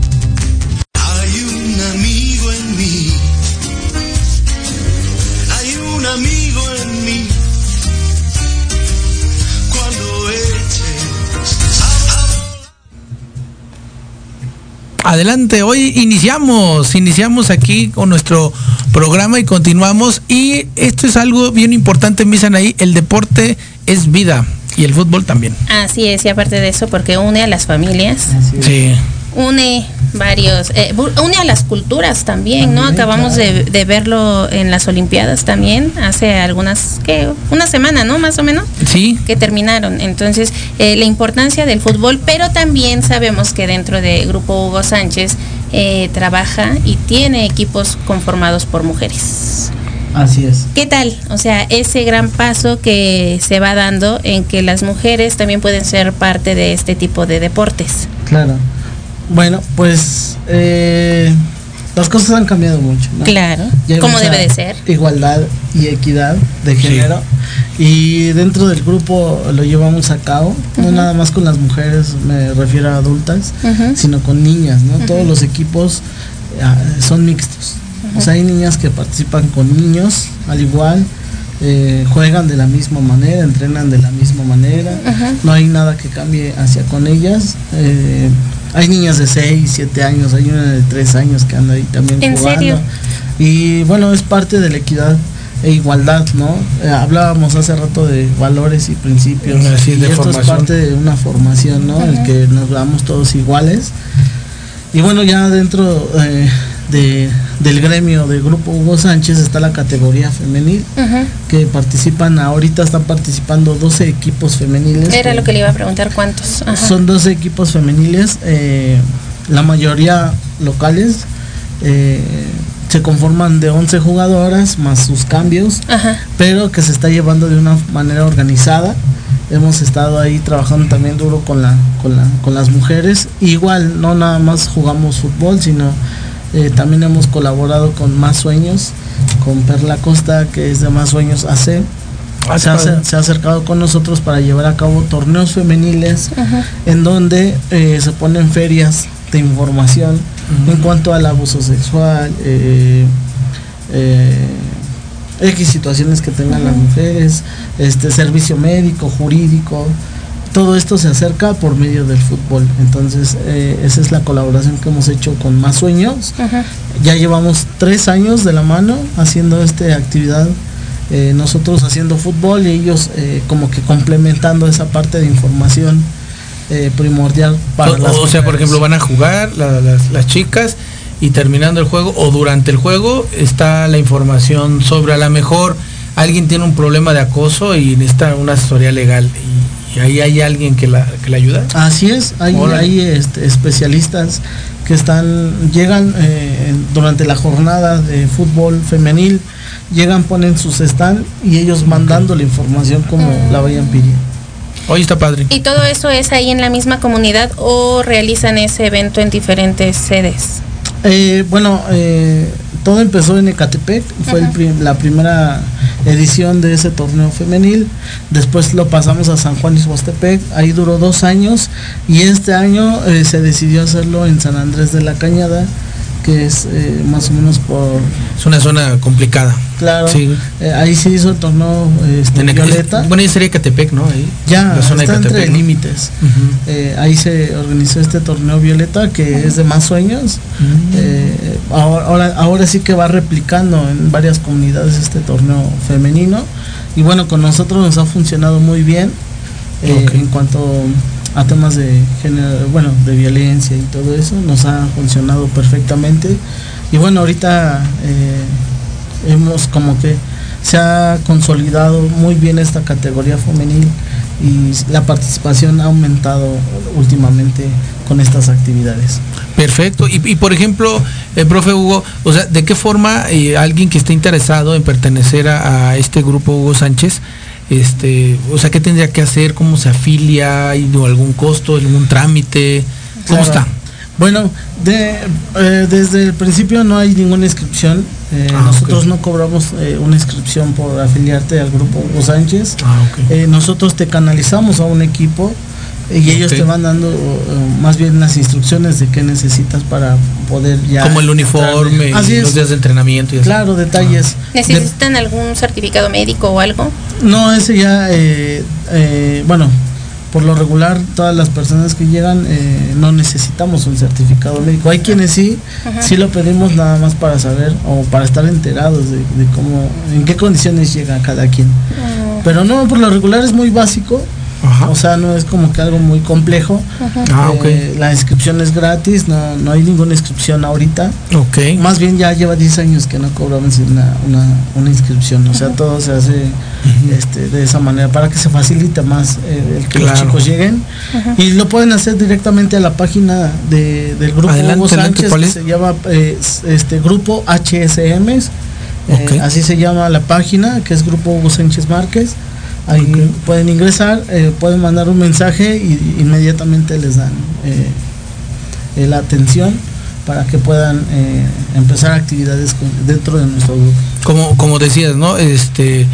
E: Adelante, hoy iniciamos, iniciamos aquí con nuestro programa y continuamos. Y esto es algo bien importante, me dicen ahí, el deporte es vida y el fútbol también.
C: Así es, y aparte de eso, porque une a las familias,
E: Sí.
C: Une varios, eh, une a las culturas también, ¿no? Acabamos de, de verlo en las Olimpiadas también, hace algunas, ¿qué? Una semana, ¿no? Más o menos.
E: Sí,
C: que terminaron. Entonces, eh, la importancia del fútbol, pero también sabemos que dentro de Grupo Hugo Sánchez eh, trabaja y tiene equipos conformados por mujeres.
F: Así es.
C: ¿Qué tal? O sea, ese gran paso que se va dando en que las mujeres también pueden ser parte de este tipo de deportes.
F: Claro. Bueno, pues eh, las cosas han cambiado mucho. ¿no?
C: Claro, como debe de ser.
F: Igualdad y equidad de género. Y dentro del grupo lo llevamos a cabo, no nada más con las mujeres, me refiero a adultas, sino con niñas, ¿no? Todos los equipos ah, son mixtos. O sea, hay niñas que participan con niños, al igual, eh, juegan de la misma manera, entrenan de la misma manera, no hay nada que cambie hacia con ellas. eh, hay niñas de 6, 7 años, hay una de 3 años que anda ahí también
C: ¿En
F: jugando.
C: serio?
F: Y bueno, es parte de la equidad e igualdad, ¿no? Eh, hablábamos hace rato de valores y principios. Y
E: de
F: esto
E: formación.
F: es parte de una formación, ¿no? El
C: Ujú.
F: que nos veamos todos iguales. Y bueno, ya dentro eh, de, del gremio de Grupo Hugo Sánchez está la categoría femenil, que participan, ahorita están participando 12 equipos femeniles.
C: Era lo que le iba a preguntar, ¿cuántos? Ajá.
F: Son 12 equipos femeniles, eh, la mayoría locales. eh, se conforman de 11 jugadoras más sus cambios,
C: Ajá.
F: pero que se está llevando de una manera organizada. Hemos estado ahí trabajando también duro con, la, con, la, con las mujeres. Igual, no nada más jugamos fútbol, sino eh, también hemos colaborado con Más Sueños, con Perla Costa, que es de Más Sueños AC.
E: Ah,
F: se, ha,
E: padre.
F: se ha acercado con nosotros para llevar a cabo torneos femeniles
C: Ajá.
F: en donde eh, se ponen ferias de información en cuanto al abuso sexual, eh, eh, X situaciones que tengan las mujeres, este servicio médico, jurídico, todo esto se acerca por medio del fútbol. Entonces, eh, esa es la colaboración que hemos hecho con Más Sueños.
C: Ajá.
F: Ya llevamos tres años de la mano haciendo esta actividad. eh, nosotros haciendo fútbol y ellos eh, como que complementando esa parte de información eh, primordial para
E: o,
F: las
E: o sea, por ejemplo, van a jugar la- las, las chicas y terminando el juego o durante el juego está la información sobre a lo mejor alguien tiene un problema de acoso y necesita una asesoría legal y, y ahí hay alguien que la, que la ayuda.
F: Así es, hay, hay este, especialistas que están, llegan eh, durante la jornada de fútbol femenil, llegan, ponen sus stand y ellos mandando la información como la vayan pidiendo.
E: Hoy está padre.
C: ¿Y todo eso es ahí en la misma comunidad o realizan ese evento en diferentes sedes?
F: Eh, bueno, eh, todo empezó en Ecatepec, fue el
C: Ajá.
F: prim- la primera edición de ese torneo femenil, después lo pasamos a San Juan Ixhuastepec, ahí duró dos años y este año eh, se decidió hacerlo en San Andrés de la Cañada, que es eh, más o menos por,
E: Es una zona complicada.
F: Claro,
E: Sí.
F: eh, ahí se hizo el torneo este,
E: En
F: Violeta,
E: Bueno, ya sería Catepec, ¿no? Ahí.
F: ya
E: la zona de
F: está entre
E: Ecatepec, ¿no?
F: límites. Eh, ahí se organizó este torneo Violeta que es de más sueños.
E: Mm.
F: Eh, ahora, ahora, ahora sí que va replicando en varias comunidades este torneo femenino. Y bueno, con nosotros nos ha funcionado muy bien eh, en cuanto a temas de género, bueno, de violencia y todo eso. Nos ha funcionado perfectamente. y bueno, ahorita eh, hemos como que se ha consolidado muy bien esta categoría femenil y la participación ha aumentado últimamente con estas actividades.
E: Perfecto. Y, y, por ejemplo, el profe Hugo, o sea, ¿de qué forma eh, alguien que esté interesado en pertenecer a, a, este grupo Hugo Sánchez, este, o sea, qué tendría que hacer, cómo se afilia, ¿Hay algún costo, algún trámite? ¿Cómo
F: Claro.
E: está?
F: Bueno, de, eh, desde el principio no hay ninguna inscripción. Eh,
E: Ah,
F: nosotros no cobramos eh, una inscripción por afiliarte al grupo Hugo Sánchez.
E: Ah.
F: Eh, nosotros te canalizamos a un equipo y ellos te van dando más bien las instrucciones de qué necesitas para poder ya.
E: Como el uniforme,
F: Así
E: y
F: es.
E: los días de entrenamiento y así.
F: Claro, detalles. De-
C: ¿Necesitan algún certificado médico o algo?
F: no, ese ya, eh, eh, bueno, por lo regular todas las personas que llegan eh, no necesitamos un certificado médico. Hay quienes sí,
C: Ajá.
F: sí lo pedimos nada más para saber o para estar enterados de, de cómo, en qué condiciones llega cada quien. Pero no, por lo regular es muy básico. O sea, no es como que algo muy complejo.
E: Ah.
F: Eh, la inscripción es gratis, no, no hay ninguna inscripción ahorita.
E: Ok.
F: Más bien ya lleva 10 años que no cobramos una, una, una inscripción, o sea, todo se hace este, de esa manera para que se facilite más eh, el que los chicos lleguen. Y lo pueden hacer directamente a la página de, del grupo
E: Adelante,
F: Hugo Sánchez,
E: ¿cuál
F: que se llama eh, este grupo HSM, así se llama la página, que es Grupo Hugo Sánchez Márquez. Ahí pueden ingresar, eh, pueden mandar un mensaje y inmediatamente les dan eh, la atención para que puedan eh, empezar actividades con- dentro de nuestro grupo.
E: Como, como decías, ¿no? Este,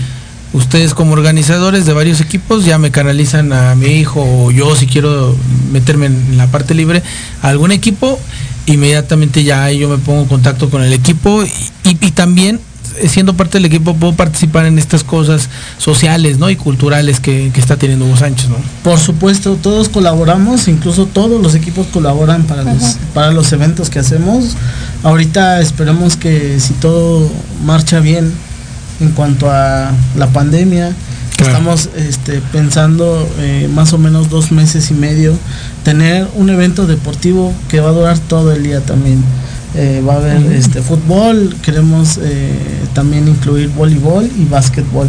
E: ustedes como organizadores de varios equipos ya me canalizan a mi hijo o yo si quiero meterme en la parte libre a algún equipo, inmediatamente ya yo me pongo en contacto con el equipo y, y- y también siendo parte del equipo puedo participar en estas cosas sociales, ¿no? Y culturales que, que está teniendo Hugo Sánchez, ¿no?
F: Por supuesto, todos colaboramos, incluso todos los equipos colaboran para los, para los eventos que hacemos. Ahorita esperemos que si todo marcha bien en cuanto a la pandemia,
E: Claro.
F: estamos este, pensando eh, más o menos dos meses y medio tener un evento deportivo que va a durar todo el día también. Eh, va a haber este fútbol, queremos eh, también incluir voleibol y básquetbol.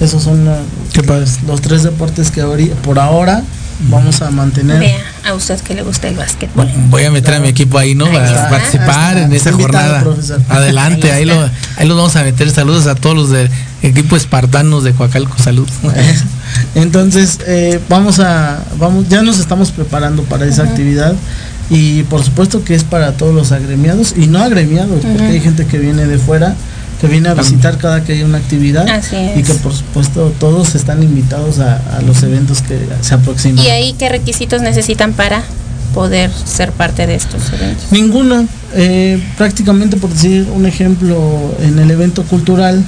F: Esos son los tres deportes que por ahora vamos a mantener.
C: Vea, a usted que le gusta el básquetbol.
E: Voy a meter a mi equipo ahí, ¿no? Para participar en esta
F: invitado,
E: jornada. Adelante,
C: Ahí
E: ahí lo, ahí los vamos a meter. Saludos a todos los del equipo espartanos de Coacalco. Salud. [laughs]
F: Entonces, eh, vamos a, vamos, ya nos estamos preparando para esa actividad y por supuesto que es para todos los agremiados y no agremiados, porque hay gente que viene de fuera, que viene a visitar cada que hay una actividad
C: Así
F: y que por supuesto todos están invitados a, a los eventos que se aproximan.
C: ¿Y ahí qué requisitos necesitan para poder ser parte de estos eventos?
F: Ninguno. Eh, prácticamente por decir un ejemplo, en el evento cultural,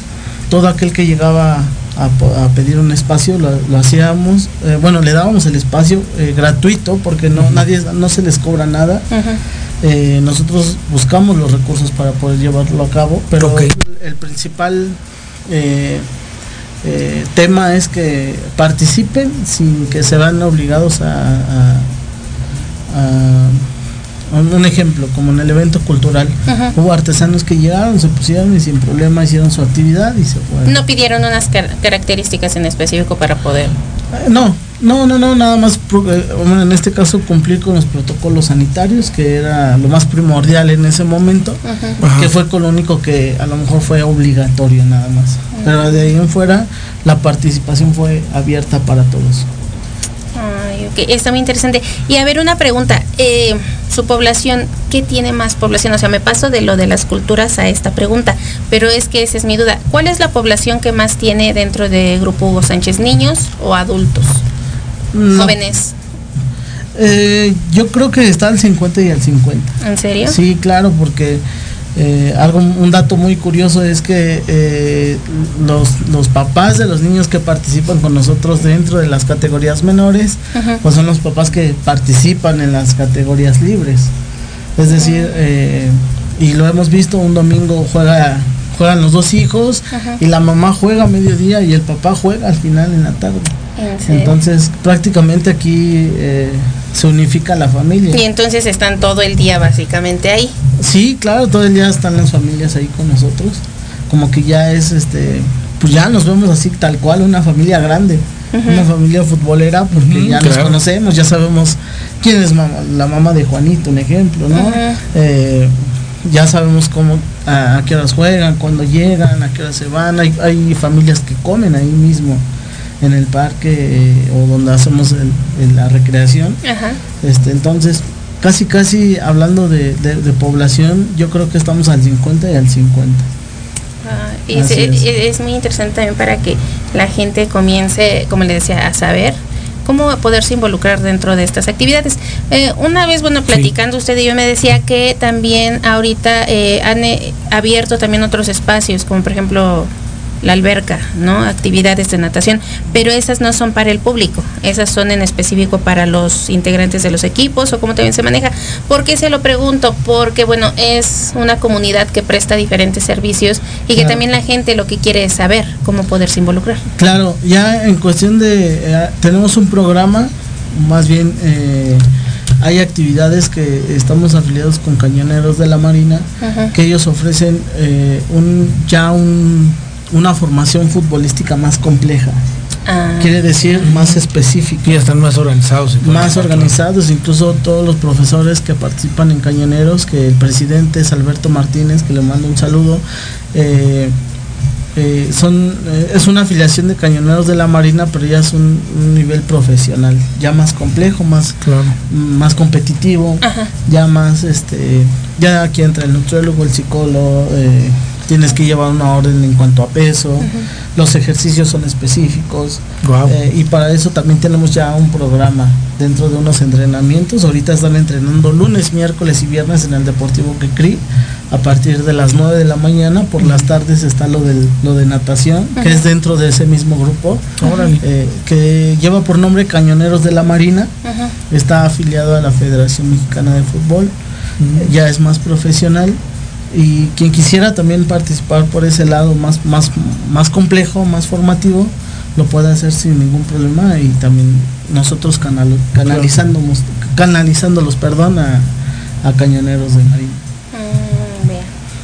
F: todo aquel que llegaba a, pedir un espacio lo, lo hacíamos, eh, bueno, le dábamos el espacio eh, gratuito porque no nadie no se les cobra nada. Eh, nosotros buscamos los recursos para poder llevarlo a cabo, pero
E: Ok.
F: el principal tema es que participen sin que se vean obligados a, a- a- un, ejemplo, como en el evento cultural,
C: Ujú.
F: hubo artesanos que llegaron, se pusieron y sin problema hicieron su actividad y se fueron.
C: No pidieron unas car- características en específico para poder.
F: Eh, No, no, no, no, nada más, eh, bueno, en este caso cumplir con los protocolos sanitarios, que era lo más primordial en ese momento.
E: Ajá.
F: que fue con lo único que a lo mejor fue obligatorio nada más. Pero de ahí en fuera, la participación fue abierta para todos.
C: Ok, está muy interesante. Y a ver, una pregunta. eh, su población, ¿qué tiene más población? O sea, me paso de lo de las culturas a esta pregunta, pero es que esa es mi duda. ¿Cuál es la población que más tiene dentro de Grupo Hugo Sánchez? ¿Niños o adultos?
F: No,
C: ¿Jóvenes?
F: eh, yo creo que está al 50 y al 50.
C: ¿En serio?
F: Sí, claro, porque eh, algo, un dato muy curioso es que eh, los, los papás de los niños que participan con nosotros dentro de las categorías menores, pues son los papás que participan en las categorías libres. Es decir, eh, y lo hemos visto, un domingo juega juegan los dos hijos y la mamá juega a mediodía y el papá juega al final en la tarde.
C: ¿En serio?
F: Entonces, prácticamente aquí se unifica la familia.
C: Y entonces están todo el día básicamente ahí.
F: Sí, claro, todo el día están las familias ahí con nosotros. Como que ya es este, pues ya nos vemos así tal cual, una familia grande, una familia futbolera, porque ya nos conocemos, ya sabemos quién es mamá- la mamá de Juanito, un ejemplo, ¿no? Eh, ya sabemos cómo, a, a qué horas juegan, cuándo llegan, a qué horas se van. Hay, hay familias que comen ahí mismo en el parque eh, o donde hacemos el- el- la recreación.
C: Ajá.
F: Este, entonces, casi, casi hablando de, de- de población, yo creo que estamos al 50 y al 50.
C: Ah, y es, muy interesante también para que la gente comience, como le decía, a saber cómo poderse involucrar dentro de estas actividades. Eh, una vez, bueno, platicando usted y yo me decía que también ahorita eh, han abierto también otros espacios, como por ejemplo la alberca, ¿no? Actividades de natación, pero esas no son para el público, esas son en específico para los integrantes de los equipos o cómo también se maneja. ¿Por qué se lo pregunto? Porque, bueno, es una comunidad que presta diferentes servicios y que
F: Claro.
C: también la gente lo que quiere es saber cómo poderse involucrar.
F: Claro, ya en cuestión de, eh, tenemos un programa, más bien eh, hay actividades que estamos afiliados con Cañoneros de la Marina,
C: Ajá.
F: que ellos ofrecen eh, un ya un, una formación futbolística más compleja,
C: Ah,
F: quiere decir más específica.
E: Y están más organizados.
F: más organizados, incluso todos los profesores que participan en Cañoneros, que el presidente es Alberto Martínez, que le mando un saludo, eh, eh, son eh, es una afiliación de Cañoneros de la Marina, pero ya es un, un nivel profesional, ya más complejo, más
E: Claro.
F: más competitivo,
C: Ajá.
F: ya más este, ya aquí entra el nutriólogo, el psicólogo, eh, tienes que llevar una orden en cuanto a peso, los ejercicios son específicos. Eh, y para eso también tenemos ya un programa dentro de unos entrenamientos. Ahorita están entrenando lunes, miércoles y viernes en el Deportivo Quecri a partir de las 9 de la mañana. Por las tardes está lo, del, lo de natación, que es dentro de ese mismo grupo, eh, que lleva por nombre Cañoneros de la Marina. Está afiliado a la Federación Mexicana de Fútbol. Ya es más profesional. Y quien quisiera también participar por ese lado más, más, más complejo, más formativo, lo puede hacer sin ningún problema y también nosotros canal, canalizándonos, canalizándolos perdón, a, a cañoneros de marina.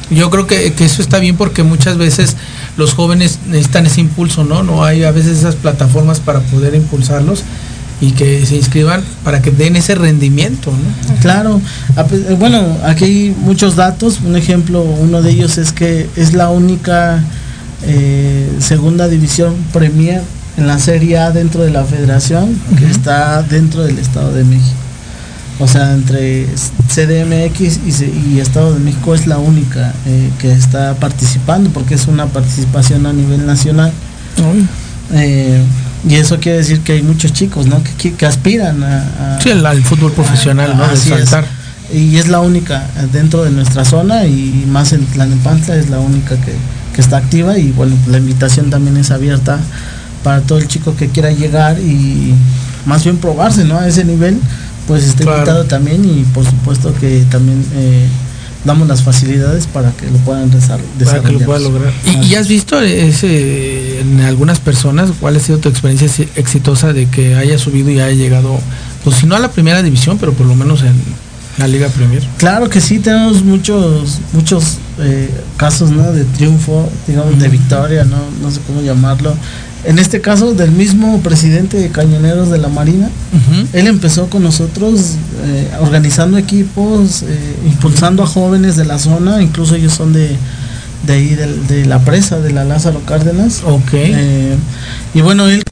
C: Mm.
E: Yo creo que, que eso está bien porque muchas veces los jóvenes necesitan ese impulso, ¿no? No hay a veces esas plataformas para poder impulsarlos y que se inscriban para que den ese rendimiento, ¿no?
F: Claro, eh, bueno, aquí hay muchos datos. Un ejemplo, uno de ellos es que es la única eh, segunda división Premier en la Serie A dentro de la Federación que está dentro del Estado de México. O sea, entre CDMX y, y Estado de México es la única eh, que está participando porque es una participación a nivel nacional. Eh, y eso quiere decir que hay muchos chicos, ¿no? Que, que- que aspiran a, a-
E: Sí, el, al fútbol profesional, ¿no? De
F: Así es.
E: saltar.
F: Y es la única dentro de nuestra zona y más en Tlalnepantla es la única que, que está activa y bueno, la invitación también es abierta para todo el chico que quiera llegar y más bien probarse, ¿no? A ese nivel, pues está
E: Claro.
F: invitado también y por supuesto que también eh, damos las facilidades para que lo puedan desa-
E: Para que lo
F: desarrollar.
E: pueda lograr. ¿Y, y has visto ese, en algunas personas cuál ha sido tu experiencia ex- exitosa de que haya subido y haya llegado, pues si no a la primera división, pero por lo menos en la Liga Premier?
F: Claro que sí, tenemos muchos muchos eh, casos ¿no? de triunfo, digamos, de victoria, ¿no? no sé cómo llamarlo. En este caso, del mismo presidente de Cañoneros de la Marina, él empezó con nosotros eh, organizando equipos, eh, impulsando a jóvenes de la zona, incluso ellos son de, de ahí, del- de, la presa, de la Lázaro Cárdenas.
E: Ok.
F: Eh, y bueno, él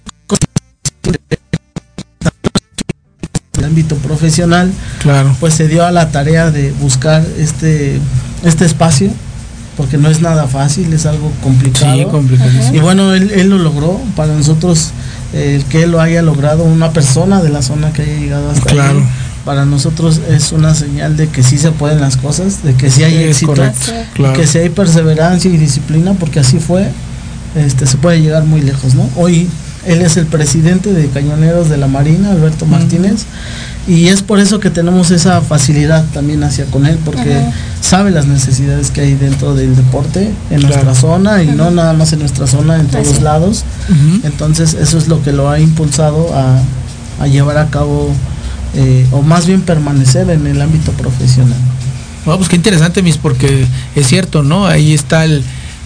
F: el ámbito profesional,
E: Claro.
F: pues se dio a la tarea de buscar este, este espacio, porque no es nada fácil, es algo complicado.
E: Sí, complicadísimo.
F: Y bueno, él, él lo logró. Para nosotros, eh, el que él lo haya logrado, una persona de la zona que haya llegado hasta
E: Claro.
F: ahí, para nosotros es una señal de que sí se pueden las cosas, de que sí hay
E: Sí,
F: éxito,
E: correcto,
F: y
E: claro.
F: que si hay perseverancia y disciplina, porque así fue, este, se puede llegar muy lejos, ¿no? Hoy él es el presidente de Cañoneros de la Marina, Alberto Martínez, y es por eso que tenemos esa facilidad también hacia con él, porque sabe las necesidades que hay dentro del deporte en
E: Claro.
F: nuestra zona y no nada más en nuestra zona, en todos lados. Entonces eso es lo que lo ha impulsado a, a llevar a cabo eh, o más bien permanecer en el ámbito profesional.
E: Bueno, pues qué interesante, mis, porque es cierto, ¿no? Ahí está el,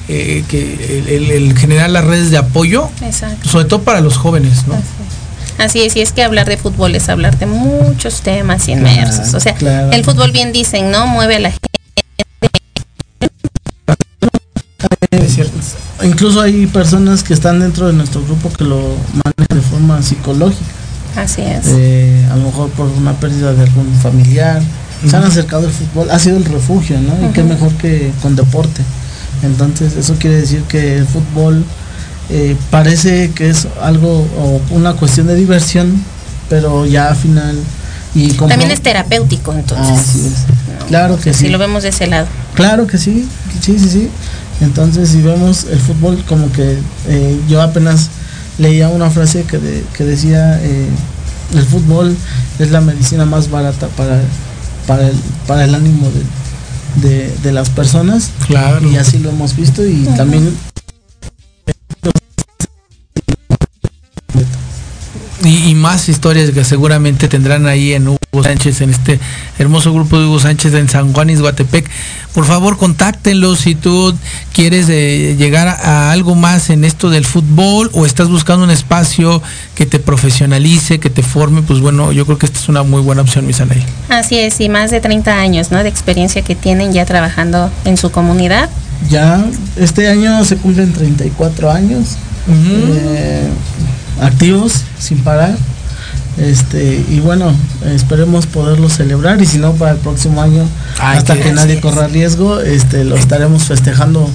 E: eh, que el, el- el generar las redes de apoyo,
C: Exacto.
E: sobre todo para los jóvenes, ¿no?
C: Así es, y es que hablar de fútbol es hablar de muchos temas inmersos. o sea,
F: claro.
C: el fútbol bien dicen, ¿no? Mueve a la gente.
E: Es cierto.
F: Incluso hay personas que están dentro de nuestro grupo que lo manejan de forma psicológica.
C: Así es.
F: eh, a lo mejor por una pérdida de algún familiar, se han acercado al fútbol, ha sido el refugio, ¿no? Y qué mejor que con deporte. Entonces, eso quiere decir que el fútbol eh, parece que es algo o una cuestión de diversión, pero ya al final y
C: También es terapéutico, entonces.
F: Así es.
C: ¿no?
F: Claro que
C: Si
F: sí.
C: lo vemos de ese lado.
F: Claro que sí, sí, sí, sí. Entonces, si vemos el fútbol, como que eh, yo apenas leía una frase que, de- que decía, eh, el fútbol es la medicina más barata para, para, el, para el ánimo de, de- de las personas.
E: Claro.
F: Y así lo hemos visto y también
E: Y, y más historias que seguramente tendrán ahí en Hugo Sánchez, en este hermoso grupo de Hugo Sánchez en San Juan Izguatepec. Por favor, contáctenlos si tú quieres eh, llegar a, a algo más en esto del fútbol o estás buscando un espacio que te profesionalice, que te forme, pues bueno, yo creo que esta es una muy buena opción, mi Sanaí.
C: Así es, y más de 30 años, ¿no? De experiencia que tienen ya trabajando en su comunidad.
F: ya este año se cumplen 34 años eh, activos sin parar este y bueno esperemos poderlo celebrar y si no para el próximo año
E: Ay,
F: hasta que nadie corra riesgo este lo estaremos festejando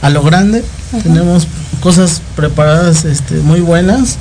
F: a lo grande. Tenemos cosas preparadas este muy buenas.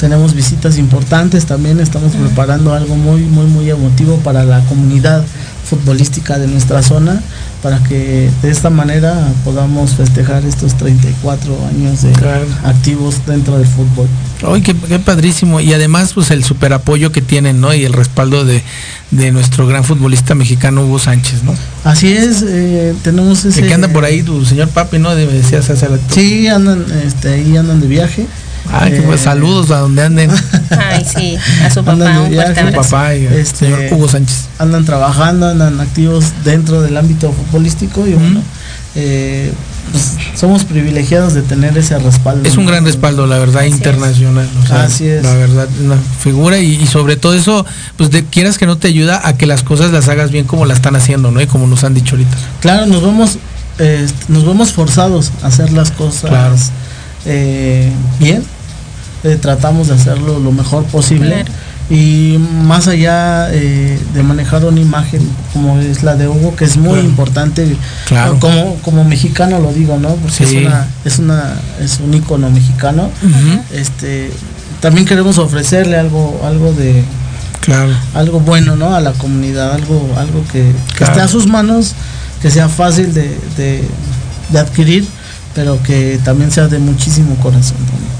F: Tenemos visitas importantes también. Estamos preparando algo muy muy muy emotivo para la comunidad futbolística de nuestra zona para que de esta manera podamos festejar estos 34 años de
E: Claro.
F: activos dentro del fútbol.
E: Ay, qué, qué padrísimo. Y además, pues el super apoyo que tienen, ¿no? Y el respaldo de, de nuestro gran futbolista mexicano Hugo Sánchez, ¿no?
F: Así es, eh, tenemos ese...
E: El que anda por ahí, tu señor papi, ¿no? Me decías hace rato.
F: Sí, andan, este, ahí andan de viaje.
E: Ay, qué
F: Eh,
E: pues, saludos a donde anden. [laughs]
C: Ay, sí, a su
F: Andan
C: papá un
F: viaje.
E: Su papá y al
F: Este,
E: señor Hugo Sánchez.
F: andan trabajando, andan activos dentro del ámbito futbolístico y bueno, eh, pues, somos privilegiados de tener ese respaldo.
E: Es un gran respaldo, la verdad,
C: Así es.
E: internacional. o sea,
F: Así es.
E: La verdad, una figura y, y sobre todo eso, pues de, quieras que no te ayuda a que las cosas las hagas bien como la están haciendo, ¿no? Y como nos han dicho ahorita.
F: Claro, nos vemos, eh, nos vemos forzados a hacer las cosas
E: Claro.
F: eh, bien. Eh, tratamos de hacerlo lo mejor posible.
C: Claro.
F: Y más allá eh, de manejar una imagen como es la de Hugo, que es muy
E: Claro.
F: importante,
E: Claro.
F: como, como mexicano lo digo, ¿no? Porque
E: Sí.
F: es una, es una, es un ícono mexicano. Este, también queremos ofrecerle algo, algo de,
E: Claro.
F: algo bueno, ¿no? A la comunidad, algo, algo que, que
E: Claro.
F: esté a sus manos, que sea fácil de, de, de adquirir, pero que también sea de muchísimo corazón también.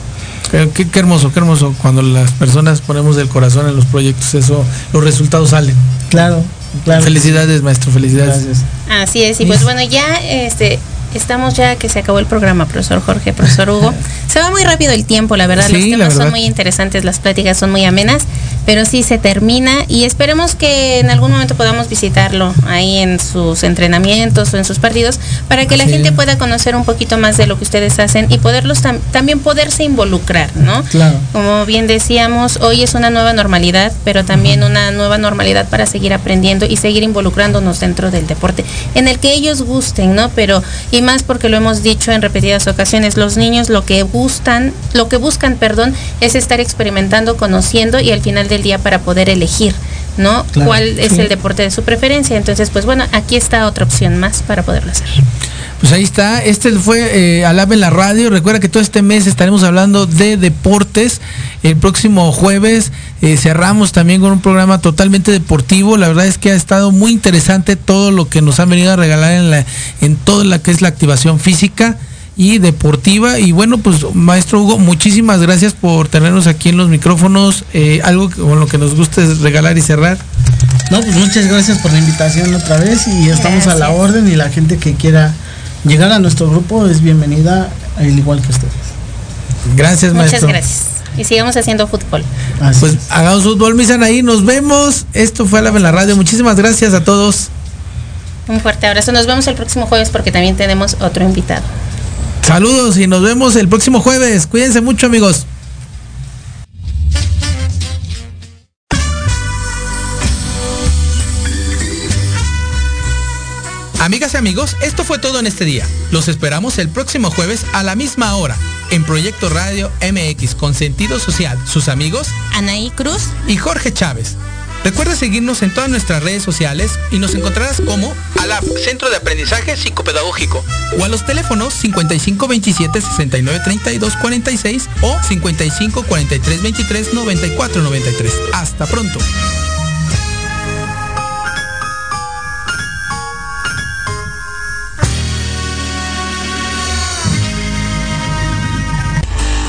E: Qué, qué- qué hermoso, qué hermoso. Cuando las personas ponemos el corazón en los proyectos, eso, los resultados salen.
F: Claro, claro.
E: Felicidades, maestro, felicidades.
F: Gracias.
C: Así es, y pues bueno, ya este estamos ya que se acabó el programa, profesor Jorge, profesor Hugo. [laughs] Se va muy rápido el tiempo, la verdad,
E: Sí,
C: los temas
E: verdad.
C: son muy interesantes, las pláticas son muy amenas, pero sí se termina y esperemos que en algún momento podamos visitarlo ahí en sus entrenamientos o en sus partidos para que la gente
E: es.
C: pueda conocer un poquito más de lo que ustedes hacen y poderlos tam- también poderse involucrar, ¿no?
F: Claro.
C: Como bien decíamos, hoy es una nueva normalidad, pero también una nueva normalidad para seguir aprendiendo y seguir involucrándonos dentro del deporte, en el que ellos gusten, ¿no? Pero, y más porque lo hemos dicho en repetidas ocasiones, los niños lo que gustan, lo que buscan, perdón, es estar experimentando, conociendo y al final del día para poder elegir. ¿No?
F: Claro,
C: ¿Cuál es
E: sí.
C: el deporte de su preferencia? Entonces, pues bueno, aquí está otra opción más para poderlo hacer.
E: Pues ahí está, este fue eh, Alab en la radio. Recuerda que todo este mes estaremos hablando de deportes. El próximo jueves eh, cerramos también con un programa totalmente deportivo. La verdad es que ha estado muy interesante todo lo que nos han venido a regalar en, la, en toda la que es la activación física y deportiva. Y bueno, pues maestro Hugo, muchísimas gracias por tenernos aquí en los micrófonos. Eh, algo que, con lo que nos gusta es regalar y cerrar.
F: No, pues muchas gracias por la invitación otra vez y estamos a la orden y la gente que quiera llegar a nuestro grupo es bienvenida, al igual que ustedes.
E: Gracias,
C: Muchas
E: maestro.
C: gracias. Y sigamos haciendo fútbol.
F: Así
J: Pues
F: es.
J: hagamos fútbol, mis ahí. Nos vemos. Esto fue Alaba en la radio. Muchísimas gracias a todos.
C: Un fuerte abrazo. Nos vemos el próximo jueves porque también tenemos otro invitado.
J: Saludos y nos vemos el próximo jueves. Cuídense mucho, amigos. Amigas y amigos, esto fue todo en este día. Los esperamos el próximo jueves a la misma hora en Proyecto Radio MX con sentido social. Sus amigos
C: Anaí Cruz.
J: y Jorge Chávez. Recuerda seguirnos en todas nuestras redes sociales y nos encontrarás como ALAP, Centro de Aprendizaje Psicopedagógico, o a los teléfonos 5527 69 32 46 o 55 43 23 94 93. Hasta pronto.